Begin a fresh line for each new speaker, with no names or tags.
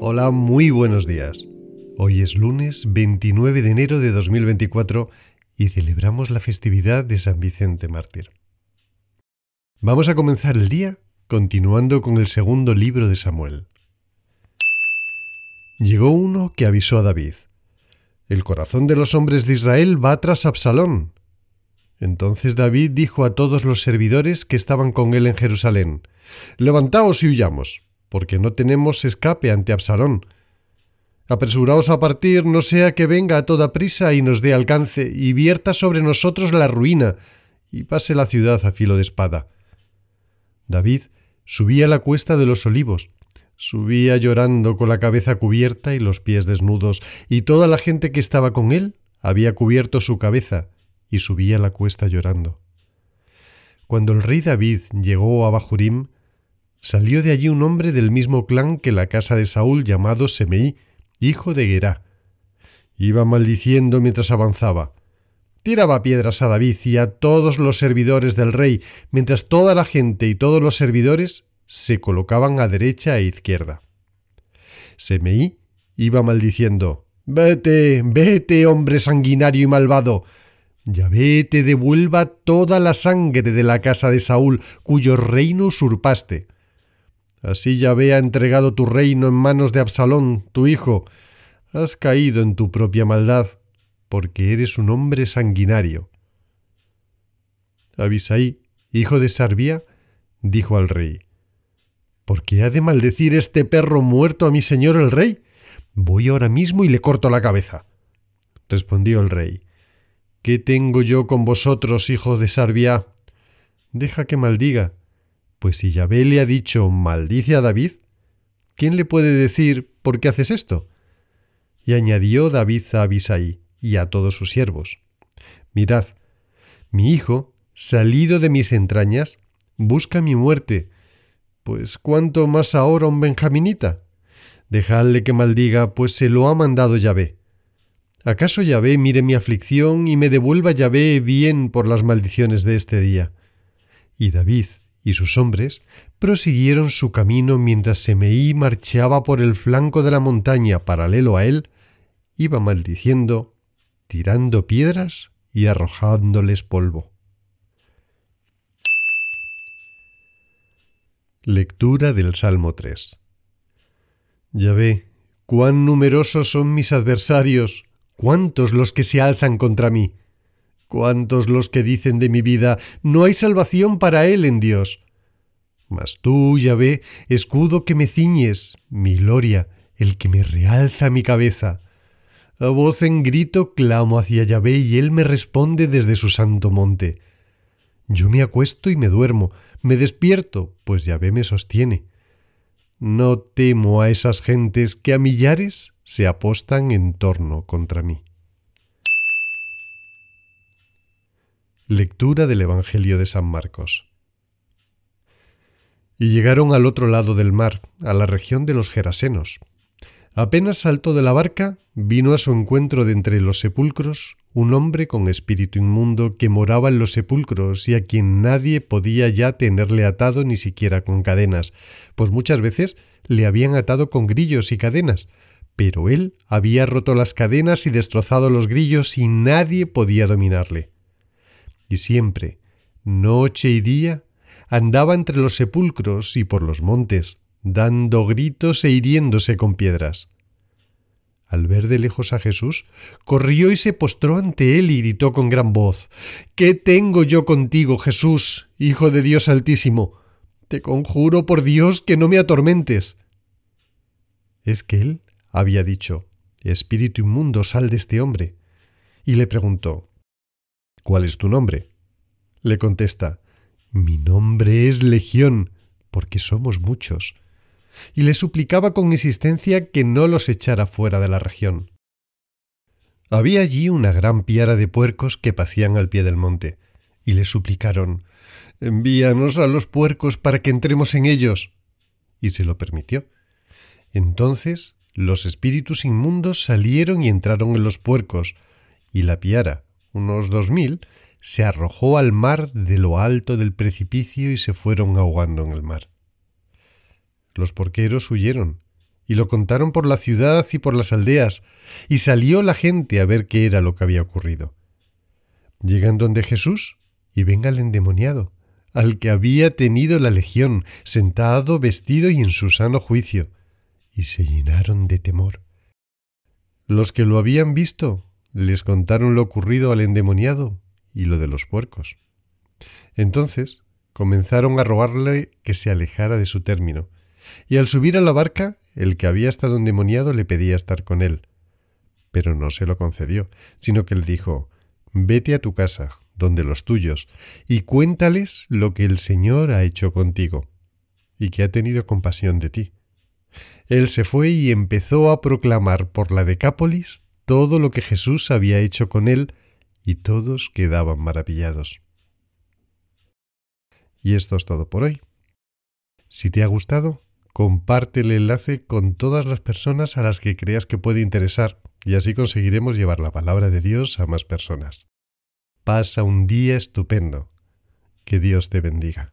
Hola, muy buenos días. Hoy es lunes 29 de enero de 2024 y celebramos la festividad de San Vicente Mártir. Vamos a comenzar el día continuando con el segundo libro de Samuel. Llegó uno que avisó a David. El corazón de los hombres de Israel va tras Absalón. Entonces David dijo a todos los servidores que estaban con él en Jerusalén, Levantaos y huyamos, porque no tenemos escape ante Absalón. Apresuraos a partir, no sea que venga a toda prisa y nos dé alcance, y vierta sobre nosotros la ruina, y pase la ciudad a filo de espada. David subía la cuesta de los olivos, subía llorando con la cabeza cubierta y los pies desnudos, y toda la gente que estaba con él había cubierto su cabeza, y subía la cuesta llorando. Cuando el rey David llegó a Bahurim, salió de allí un hombre del mismo clan que la casa de Saúl llamado Semeí, hijo de Gerá. Iba maldiciendo mientras avanzaba. Tiraba piedras a David y a todos los servidores del rey, mientras toda la gente y todos los servidores se colocaban a derecha e izquierda. Semeí iba maldiciendo Vete, vete, hombre sanguinario y malvado. Yahvé te devuelva toda la sangre de la casa de Saúl, cuyo reino usurpaste. Así Yahvé ha entregado tu reino en manos de Absalón, tu hijo. Has caído en tu propia maldad, porque eres un hombre sanguinario. Abisaí, hijo de Sarbía, dijo al rey, ¿Por qué ha de maldecir este perro muerto a mi señor el rey? Voy ahora mismo y le corto la cabeza. Respondió el rey, ¿Qué tengo yo con vosotros, hijo de Sarbia? Deja que maldiga, pues si Yahvé le ha dicho maldice a David, ¿quién le puede decir por qué haces esto? Y añadió David a Abisai y a todos sus siervos, Mirad, mi hijo, salido de mis entrañas, busca mi muerte, pues cuánto más ahora un benjaminita. Dejadle que maldiga, pues se lo ha mandado Yahvé. ¿Acaso Yahvé mire mi aflicción y me devuelva Yahvé bien por las maldiciones de este día? Y David y sus hombres prosiguieron su camino mientras Semeí marchaba por el flanco de la montaña paralelo a él, iba maldiciendo, tirando piedras y arrojándoles polvo. Lectura del Salmo 3 Ya ve, cuán numerosos son mis adversarios, cuántos los que se alzan contra mí. ¿Cuántos los que dicen de mi vida, no hay salvación para él en Dios? Mas tú, Yahvé, escudo que me ciñes, mi gloria, el que me realza mi cabeza. A voz en grito clamo hacia Yahvé y él me responde desde su santo monte. Yo me acuesto y me duermo, me despierto, pues Yahvé me sostiene. No temo a esas gentes que a millares se apostan en torno contra mí. Lectura del Evangelio de San Marcos. Y llegaron al otro lado del mar, a la región de los Gerasenos. Apenas saltó de la barca, vino a su encuentro de entre los sepulcros un hombre con espíritu inmundo que moraba en los sepulcros y a quien nadie podía ya tenerle atado ni siquiera con cadenas, pues muchas veces le habían atado con grillos y cadenas, pero él había roto las cadenas y destrozado los grillos y nadie podía dominarle y siempre, noche y día, andaba entre los sepulcros y por los montes, dando gritos e hiriéndose con piedras. Al ver de lejos a Jesús, corrió y se postró ante él y gritó con gran voz ¿Qué tengo yo contigo, Jesús, Hijo de Dios Altísimo? Te conjuro por Dios que no me atormentes. Es que él había dicho Espíritu inmundo, sal de este hombre. Y le preguntó ¿Cuál es tu nombre? Le contesta, Mi nombre es Legión, porque somos muchos. Y le suplicaba con insistencia que no los echara fuera de la región. Había allí una gran piara de puercos que pacían al pie del monte, y le suplicaron, Envíanos a los puercos para que entremos en ellos. Y se lo permitió. Entonces los espíritus inmundos salieron y entraron en los puercos, y la piara, unos dos mil, se arrojó al mar de lo alto del precipicio y se fueron ahogando en el mar. los porqueros huyeron y lo contaron por la ciudad y por las aldeas, y salió la gente a ver qué era lo que había ocurrido. Llegan donde Jesús y venga el endemoniado, al que había tenido la legión, sentado, vestido y en su sano juicio, y se llenaron de temor. Los que lo habían visto les contaron lo ocurrido al endemoniado y lo de los puercos. Entonces comenzaron a rogarle que se alejara de su término, y al subir a la barca, el que había estado endemoniado le pedía estar con él. Pero no se lo concedió, sino que él dijo, Vete a tu casa, donde los tuyos, y cuéntales lo que el Señor ha hecho contigo, y que ha tenido compasión de ti. Él se fue y empezó a proclamar por la Decápolis todo lo que Jesús había hecho con él, y todos quedaban maravillados. Y esto es todo por hoy. Si te ha gustado, comparte el enlace con todas las personas a las que creas que puede interesar y así conseguiremos llevar la palabra de Dios a más personas. Pasa un día estupendo. Que Dios te bendiga.